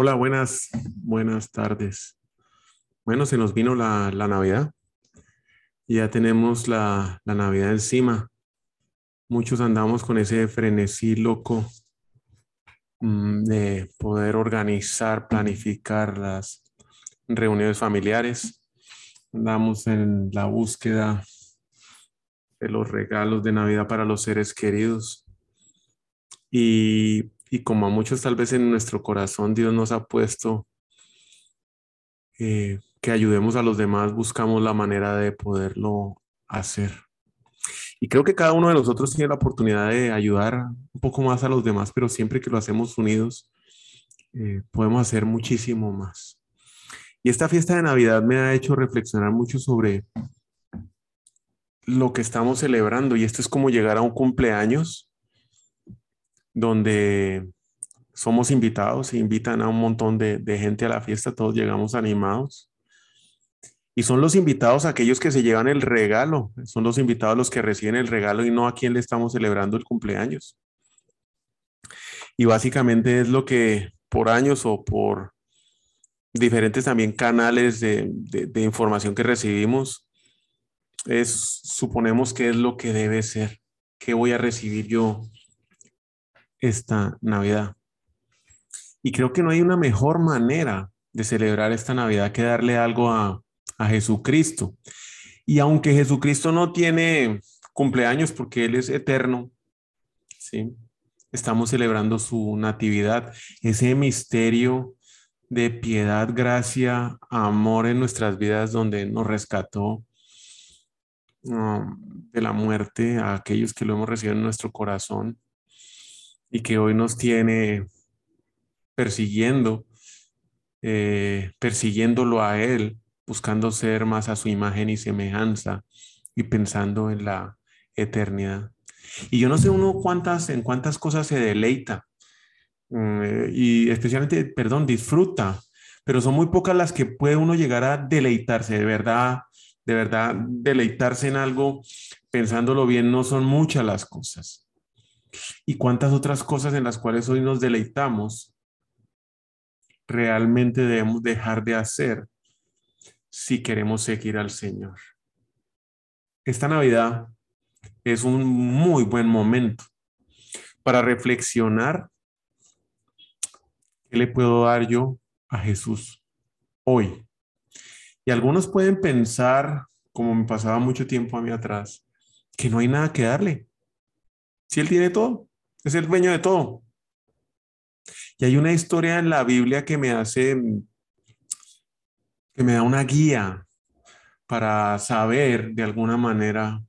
Hola, buenas, buenas tardes. Bueno, se nos vino la, Navidad. Ya tenemos la, la, Navidad encima. Muchos andamos con ese frenesí loco mm, de poder organizar, planificar las reuniones familiares. Andamos en la búsqueda de los regalos de Navidad para los seres queridos. Y y como a muchos tal vez en nuestro corazón Dios nos ha puesto eh, que ayudemos a los demás, buscamos la manera de poderlo hacer. Y creo que cada uno de nosotros tiene la oportunidad de ayudar un poco más a los demás, pero siempre que lo hacemos unidos, eh, podemos hacer muchísimo más. Y esta fiesta de Navidad me ha hecho reflexionar mucho sobre lo que estamos celebrando. Y esto es como llegar a un cumpleaños donde somos invitados, e invitan a un montón de, gente a la fiesta, todos llegamos animados. Y son los invitados aquellos que se llevan el regalo, son los invitados los que reciben el regalo y no a quien le estamos celebrando el cumpleaños. Y básicamente es lo que por años o por diferentes también canales de, de información que recibimos, es, suponemos que es lo que debe ser. ¿Qué voy a recibir yo esta Navidad. Y creo que no hay una mejor manera de celebrar esta Navidad que darle algo a, Jesucristo. Y aunque Jesucristo no tiene cumpleaños porque Él es eterno, ¿sí? estamos celebrando su natividad, ese misterio de piedad, gracia, amor en nuestras vidas donde nos rescató um, de la muerte a aquellos que lo hemos recibido en nuestro corazón y que hoy nos tiene persiguiendo, eh, persiguiéndolo a Él, buscando ser más a su imagen y semejanza y pensando en la eternidad. Y yo no sé uno cuántas, en cuántas cosas se deleita mm, y especialmente, perdón, disfruta, pero son muy pocas las que puede uno llegar a deleitarse, de verdad, de verdad, deleitarse en algo, pensándolo bien, no son muchas las cosas y cuántas otras cosas en las cuales hoy nos deleitamos realmente debemos dejar de hacer si queremos seguir al Señor. Esta Navidad es un muy buen momento para reflexionar qué le puedo dar yo a Jesús hoy. Y algunos pueden pensar, como me pasaba mucho tiempo a mí atrás, que no hay nada que darle. Si Él tiene todo, es el dueño de todo. Y hay una historia en la Biblia que me hace, que me da una guía para saber de alguna manera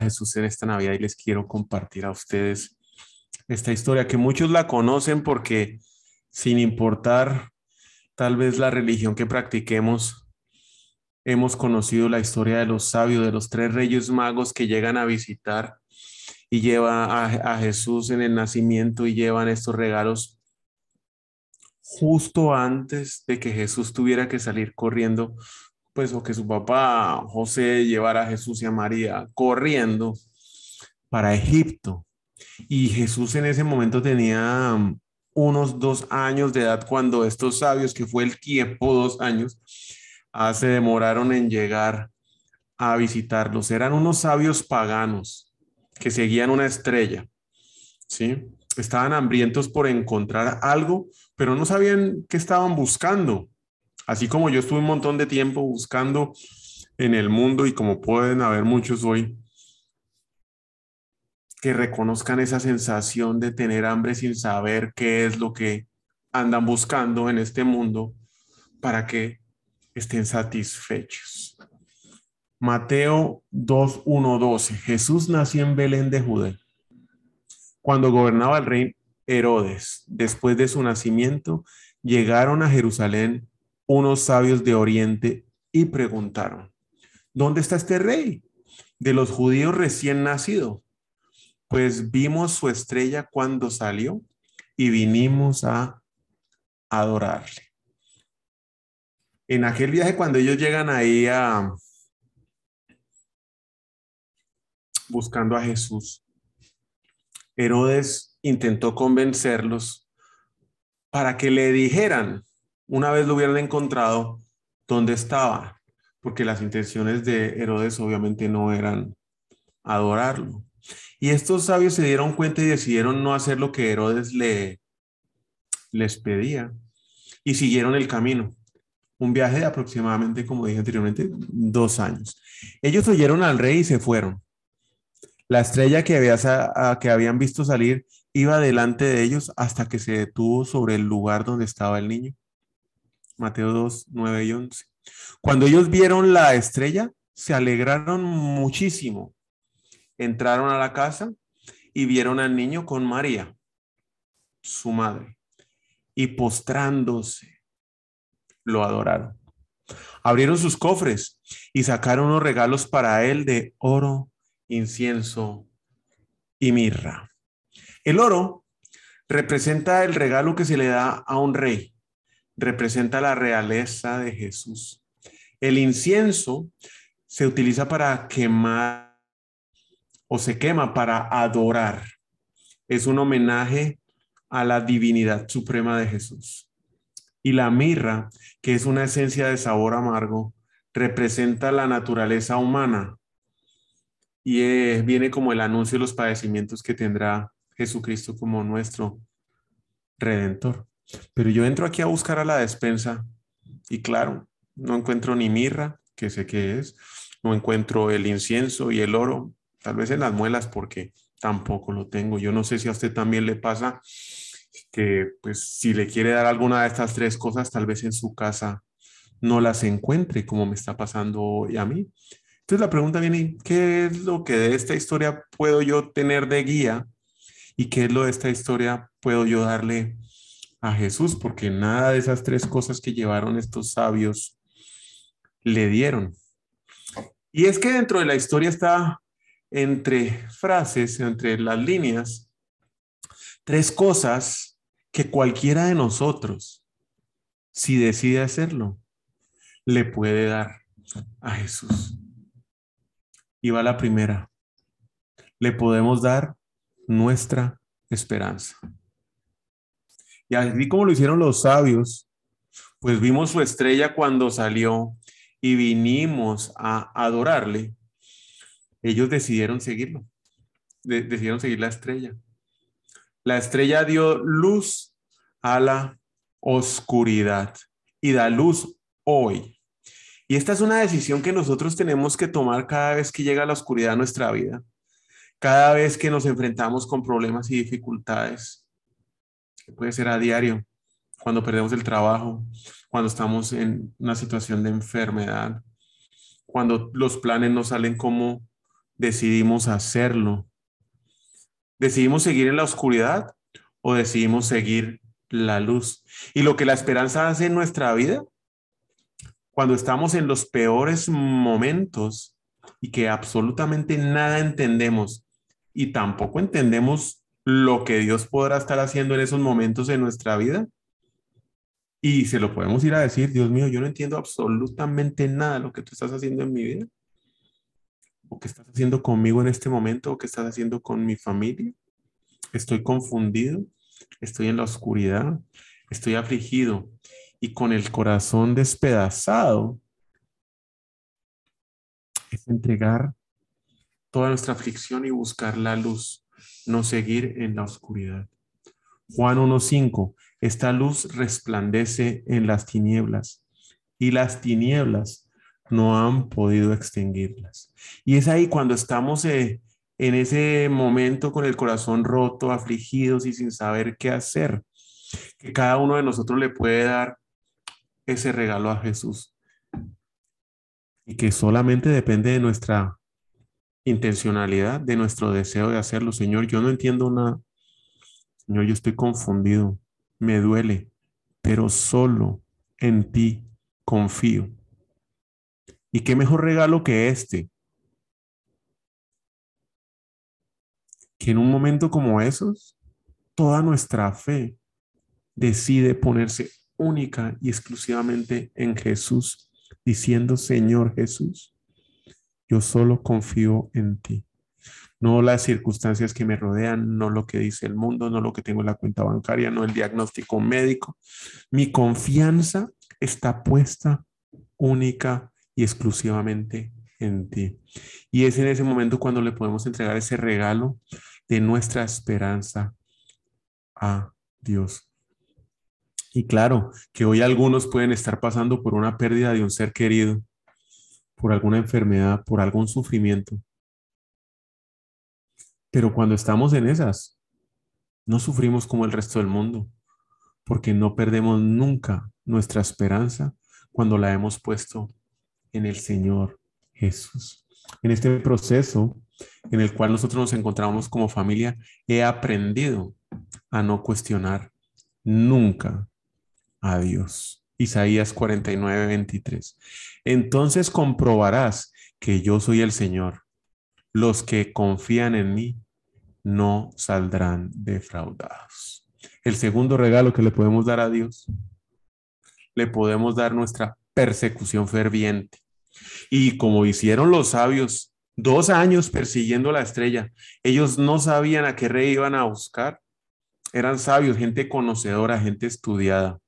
Jesús en esta Navidad y les quiero compartir a ustedes esta historia que muchos la conocen porque sin importar tal vez la religión que practiquemos, hemos conocido la historia de los sabios, de los tres reyes magos que llegan a visitar y lleva a, Jesús en el nacimiento y llevan estos regalos justo antes de que Jesús tuviera que salir corriendo, pues o que su papá José llevara a Jesús y a María corriendo para Egipto. Y Jesús en ese momento tenía um, unos dos años de edad cuando estos sabios, que fue el tiempo, dos años, ah, se demoraron en llegar a visitarlos. Eran unos sabios paganos que seguían una estrella, ¿sí? Estaban hambrientos por encontrar algo, pero no sabían qué estaban buscando. Así como yo estuve un montón de tiempo buscando en el mundo y como pueden haber muchos hoy, que reconozcan esa sensación de tener hambre sin saber qué es lo que andan buscando en este mundo para que estén satisfechos. Mateo 2, 12. Jesús nació en Belén de Judea. cuando gobernaba el rey Herodes, después de su nacimiento, llegaron a Jerusalén unos sabios de Oriente y preguntaron, ¿dónde está este rey de los judíos recién nacido? Pues vimos su estrella cuando salió y vinimos a adorarle. En aquel viaje, cuando ellos llegan ahí a buscando a Jesús, Herodes intentó convencerlos para que le dijeran, una vez lo hubieran encontrado, dónde estaba, porque las intenciones de Herodes obviamente no eran adorarlo. Y estos sabios se dieron cuenta y decidieron no hacer lo que Herodes le, les pedía y siguieron el camino. Un viaje de aproximadamente, como dije anteriormente, dos años. Ellos oyeron al rey y se fueron. La estrella que, había, que habían visto salir iba delante de ellos hasta que se detuvo sobre el lugar donde estaba el niño. Mateo 2, 9 y 11. Cuando ellos vieron la estrella, se alegraron muchísimo. Entraron a la casa y vieron al niño con María, su madre y postrándose, lo adoraron. Abrieron sus cofres y sacaron unos regalos para él de oro, incienso y mirra. El oro representa el regalo que se le da a un rey, representa la realeza de Jesús. El incienso se utiliza para quemar o se quema para adorar. Es un homenaje a la divinidad suprema de Jesús. Y la mirra, que es una esencia de sabor amargo, representa la naturaleza humana y eh, viene como el anuncio de los padecimientos que tendrá Jesucristo como nuestro redentor. Pero yo entro aquí a buscar a la despensa y claro, no encuentro ni mirra, que sé qué es, no encuentro el incienso y el oro, tal vez en las muelas porque tampoco lo tengo. Yo no sé si a usted también le pasa que pues si le quiere dar alguna de estas tres cosas, tal vez en su casa no las encuentre como me está pasando hoy a mí. Entonces la pregunta viene, ¿qué es lo que de esta historia puedo yo tener de guía? ¿Y qué es lo de esta historia puedo yo darle a Jesús? Porque nada de esas tres cosas que llevaron estos sabios le dieron. Y es que dentro de la historia está entre frases, entre las líneas, tres cosas que cualquiera de nosotros, si decide hacerlo, le puede dar a Jesús. Y va la primera. Le podemos dar nuestra esperanza. Y así como lo hicieron los sabios, pues vimos su estrella cuando salió y vinimos a adorarle ellos decidieron seguirlo, decidieron seguir la estrella. La estrella dio luz a la oscuridad y da luz hoy. Y esta es una decisión que nosotros tenemos que tomar cada vez que llega la oscuridad a nuestra vida, cada vez que nos enfrentamos con problemas y dificultades, puede ser a diario, cuando perdemos el trabajo, cuando estamos en una situación de enfermedad, cuando los planes no salen como decidimos hacerlo? ¿Decidimos seguir en la oscuridad o decidimos seguir la luz? Y lo que la esperanza hace en nuestra vida, cuando estamos en los peores momentos y que absolutamente nada entendemos y tampoco entendemos lo que Dios podrá estar haciendo en esos momentos en nuestra vida, y se lo podemos ir a decir, Dios mío, yo no entiendo absolutamente nada de lo que tú estás haciendo en mi vida o qué estás haciendo conmigo en este momento o qué estás haciendo con mi familia. Estoy confundido, estoy en la oscuridad, estoy afligido y con el corazón despedazado. Es entregar toda nuestra aflicción y buscar la luz, no seguir en la oscuridad. Juan 1.5, esta luz resplandece en las tinieblas y las tinieblas no han podido extinguirlas. Y es ahí cuando estamos eh, en ese momento con el corazón roto, afligidos y sin saber qué hacer, que cada uno de nosotros le puede dar ese regalo a Jesús. Y que solamente depende de nuestra intencionalidad, de nuestro deseo de hacerlo. Señor, yo no entiendo nada, Señor, yo estoy confundido, me duele, pero solo en ti confío. ¿Y qué mejor regalo que este? Que en un momento como esos, toda nuestra fe decide ponerse única y exclusivamente en Jesús, diciendo, Señor Jesús, yo solo confío en ti. No las circunstancias que me rodean, no lo que dice el mundo, no lo que tengo en la cuenta bancaria, no el diagnóstico médico. Mi confianza está puesta única y exclusivamente en ti. Y es en ese momento cuando le podemos entregar ese regalo de nuestra esperanza a Dios. Y claro, que hoy algunos pueden estar pasando por una pérdida de un ser querido, por alguna enfermedad, por algún sufrimiento. Pero cuando estamos en esas, no sufrimos como el resto del mundo, porque no perdemos nunca nuestra esperanza cuando la hemos puesto en el Señor Jesús. En este proceso en el cual nosotros nos encontramos como familia, he aprendido a no cuestionar nunca a Dios. Isaías 49, 23. Entonces comprobarás que yo soy el Señor. Los que confían en mí no saldrán defraudados. El segundo regalo que le podemos dar a Dios, le podemos dar nuestra persecución ferviente. Y como hicieron los sabios, dos años persiguiendo la estrella, ellos no sabían a qué rey iban a buscar. Eran sabios, gente conocedora, gente estudiada.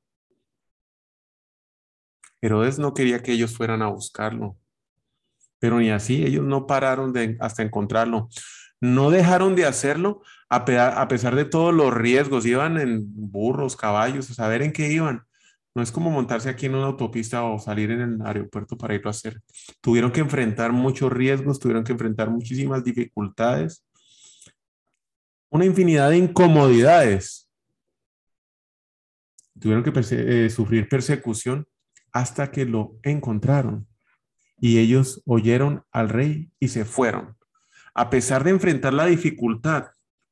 Herodes no quería que ellos fueran a buscarlo, pero ni así, ellos no pararon de, hasta encontrarlo. No dejaron de hacerlo a, a pesar de todos los riesgos. Iban en burros, caballos, a saber en qué iban. No es como montarse aquí en una autopista o salir en el aeropuerto para irlo a hacer. Tuvieron que enfrentar muchos riesgos, tuvieron que enfrentar muchísimas dificultades, una infinidad de incomodidades. Tuvieron que eh, sufrir persecución hasta que lo encontraron. Y ellos oyeron al rey y se fueron. A pesar de enfrentar la dificultad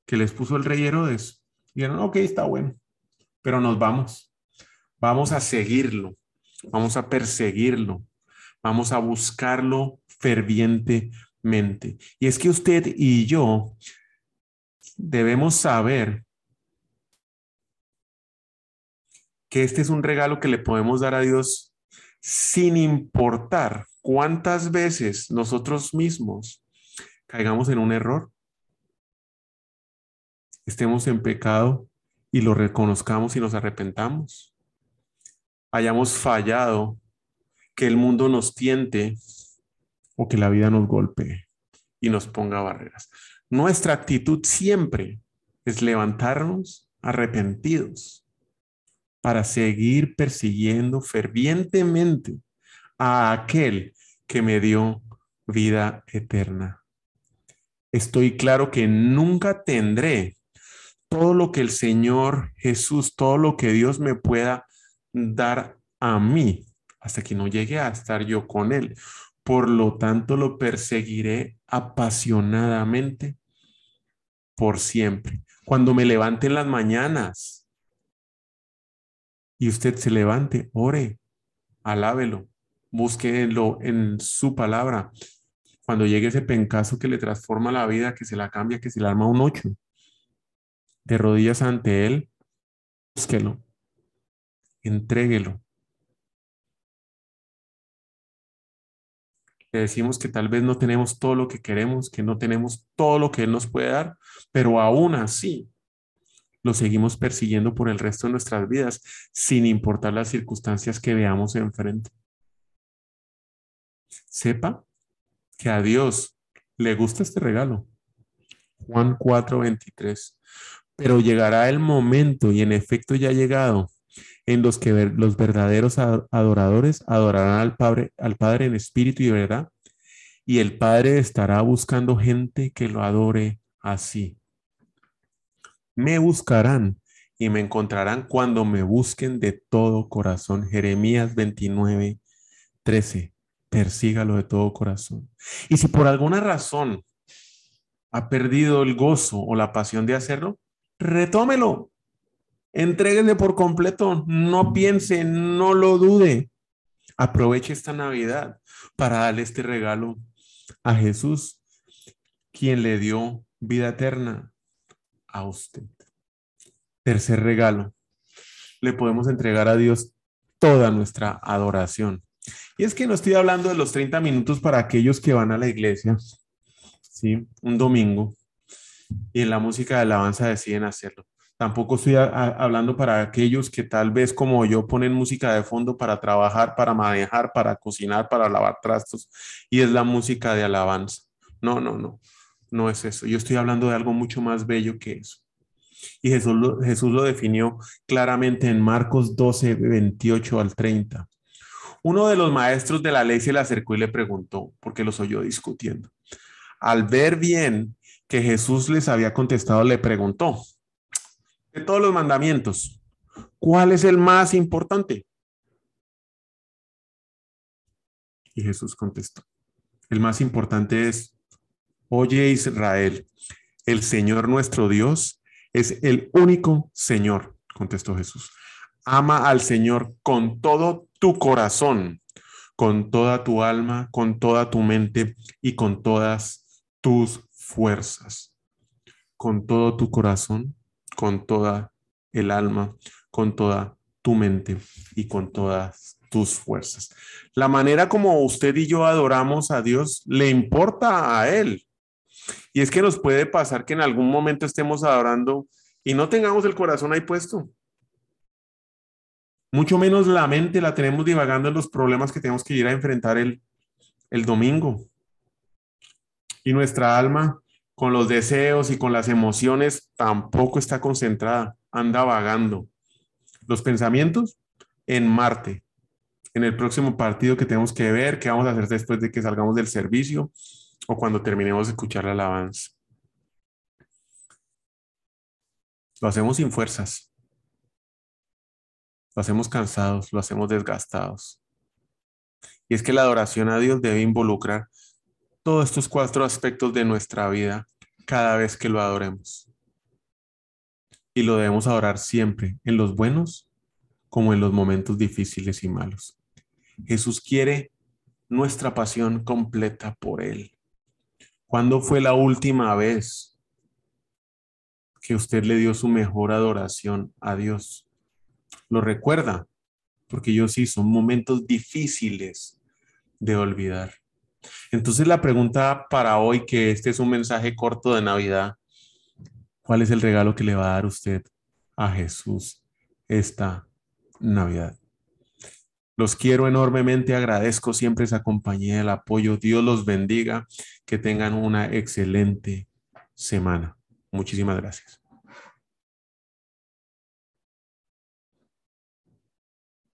que les puso el rey Herodes, dijeron, ok, está bueno, pero nos vamos. Vamos a seguirlo, vamos a perseguirlo, vamos a buscarlo fervientemente. Y es que usted y yo debemos saber que este es un regalo que le podemos dar a Dios sin importar cuántas veces nosotros mismos caigamos en un error, estemos en pecado y lo reconozcamos y nos arrepentamos hayamos fallado, que el mundo nos tiente o que la vida nos golpee y nos ponga barreras. Nuestra actitud siempre es levantarnos arrepentidos para seguir persiguiendo fervientemente a aquel que me dio vida eterna. Estoy claro que nunca tendré todo lo que el Señor Jesús, todo lo que Dios me pueda dar a mí hasta que no llegue a estar yo con Él. Por lo tanto, lo perseguiré apasionadamente por siempre. Cuando me levante en las mañanas y usted se levante, ore, alábelo, búsquelo en su palabra. Cuando llegue ese pencazo que le transforma la vida, que se la cambia, que se le arma un ocho, de rodillas ante Él, búsquelo entréguelo. Le decimos que tal vez no tenemos todo lo que queremos, que no tenemos todo lo que Él nos puede dar, pero aún así lo seguimos persiguiendo por el resto de nuestras vidas, sin importar las circunstancias que veamos enfrente. Sepa que a Dios le gusta este regalo. Juan 4:23. Pero llegará el momento, y en efecto ya ha llegado, en los que los verdaderos adoradores adorarán al Padre, al Padre en espíritu y verdad, y el Padre estará buscando gente que lo adore así. Me buscarán y me encontrarán cuando me busquen de todo corazón. Jeremías 29, 13. Persígalo de todo corazón. Y si por alguna razón ha perdido el gozo o la pasión de hacerlo, retómelo. Entréguele por completo. No piense, no lo dude. Aproveche esta Navidad para darle este regalo a Jesús, quien le dio vida eterna a usted. Tercer regalo. Le podemos entregar a Dios toda nuestra adoración. Y es que no estoy hablando de los 30 minutos para aquellos que van a la iglesia, ¿sí? Un domingo, y en la música de alabanza deciden hacerlo. Tampoco estoy hablando para aquellos que tal vez como yo ponen música de fondo para trabajar, para manejar, para cocinar, para lavar trastos, y es la música de alabanza. No, no, no, no es eso. Yo estoy hablando de algo mucho más bello que eso. Y Jesús lo, Jesús lo definió claramente en Marcos 12, 28 al 30. Uno de los maestros de la ley se le acercó y le preguntó, porque los oyó discutiendo. Al ver bien que Jesús les había contestado, le preguntó, de todos los mandamientos, ¿cuál es el más importante? Y Jesús contestó, el más importante es, oye Israel, el Señor nuestro Dios es el único Señor, contestó Jesús. Ama al Señor con todo tu corazón, con toda tu alma, con toda tu mente y con todas tus fuerzas. Con todo tu corazón, con toda el alma, con toda tu mente y con todas tus fuerzas. La manera como usted y yo adoramos a Dios le importa a Él. Y es que nos puede pasar que en algún momento estemos adorando y no tengamos el corazón ahí puesto. Mucho menos la mente la tenemos divagando en los problemas que tenemos que ir a enfrentar el, el domingo. Y nuestra alma con los deseos y con las emociones tampoco está concentrada, anda vagando. Los pensamientos en Marte, en el próximo partido que tenemos que ver, qué vamos a hacer después de que salgamos del servicio o cuando terminemos de escuchar la alabanza. Lo hacemos sin fuerzas. Lo hacemos cansados, lo hacemos desgastados. Y es que la adoración a Dios debe involucrar todos estos cuatro aspectos de nuestra vida cada vez que lo adoremos. Y lo debemos adorar siempre, en los buenos como en los momentos difíciles y malos. Jesús quiere nuestra pasión completa por Él. ¿Cuándo fue la última vez que usted le dio su mejor adoración a Dios? ¿Lo recuerda? Porque yo sí, son momentos difíciles de olvidar. Entonces la pregunta para hoy, que este es un mensaje corto de Navidad, ¿cuál es el regalo que le va a dar usted a Jesús esta Navidad? Los quiero enormemente, agradezco siempre esa compañía, el apoyo. Dios los bendiga, que tengan una excelente semana. Muchísimas gracias.